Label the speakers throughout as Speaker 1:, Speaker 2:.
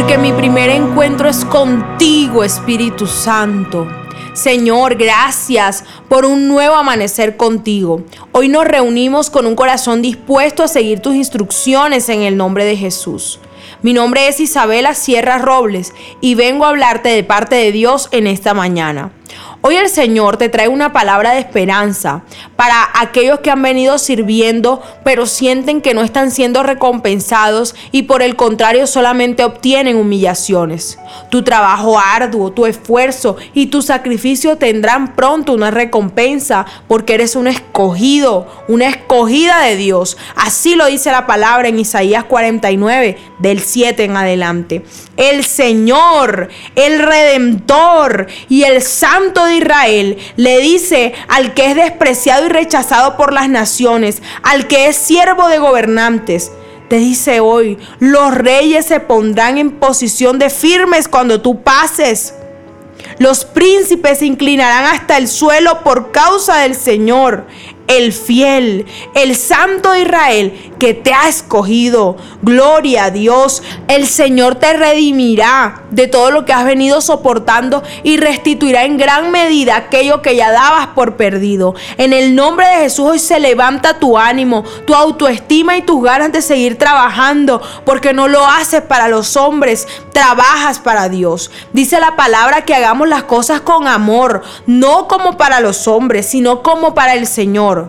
Speaker 1: porque mi primer encuentro es contigo, Espíritu Santo. Señor, gracias por un nuevo amanecer contigo. Hoy nos reunimos con un corazón dispuesto a seguir tus instrucciones en el nombre de Jesús. Mi nombre es Isabela Sierra Robles y vengo a hablarte de parte de Dios en esta mañana. Hoy el Señor te trae una palabra de esperanza para aquellos que han venido sirviendo pero sienten que no están siendo recompensados y por el contrario solamente obtienen humillaciones. Tu trabajo arduo, tu esfuerzo y tu sacrificio tendrán pronto una recompensa porque eres un escogido, una escogida de Dios. Así lo dice la palabra en Isaías 49 del 7 en adelante. El Señor, el Redentor y el Santo de Israel le dice al que es despreciado y rechazado por las naciones, al que es siervo de gobernantes, te dice hoy, los reyes se pondrán en posición de firmes cuando tú pases. Los príncipes se inclinarán hasta el suelo por causa del Señor el fiel, el santo Israel que te ha escogido. Gloria a Dios. El Señor te redimirá de todo lo que has venido soportando y restituirá en gran medida aquello que ya dabas por perdido. En el nombre de Jesús hoy se levanta tu ánimo, tu autoestima y tus ganas de seguir trabajando, porque no lo haces para los hombres, trabajas para Dios. Dice la palabra que hagamos las cosas con amor, no como para los hombres, sino como para el Señor.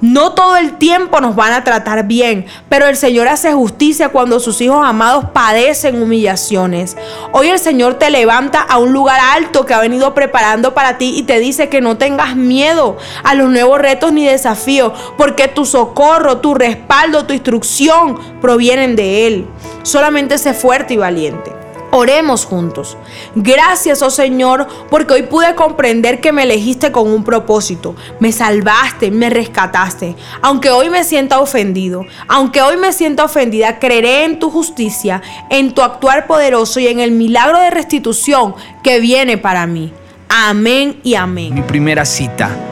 Speaker 1: No todo el tiempo nos van a tratar bien, pero el Señor hace justicia cuando sus hijos amados padecen humillaciones. Hoy el Señor te levanta a un lugar alto que ha venido preparando para ti y te dice que no tengas miedo a los nuevos retos ni desafíos, porque tu socorro, tu respaldo, tu instrucción provienen de Él. Solamente sé fuerte y valiente. Oremos juntos. Gracias, oh Señor, porque hoy pude comprender que me elegiste con un propósito. Me salvaste, me rescataste. Aunque hoy me sienta ofendido, aunque hoy me sienta ofendida, creeré en tu justicia, en tu actuar poderoso y en el milagro de restitución que viene para mí. Amén y amén.
Speaker 2: Mi primera cita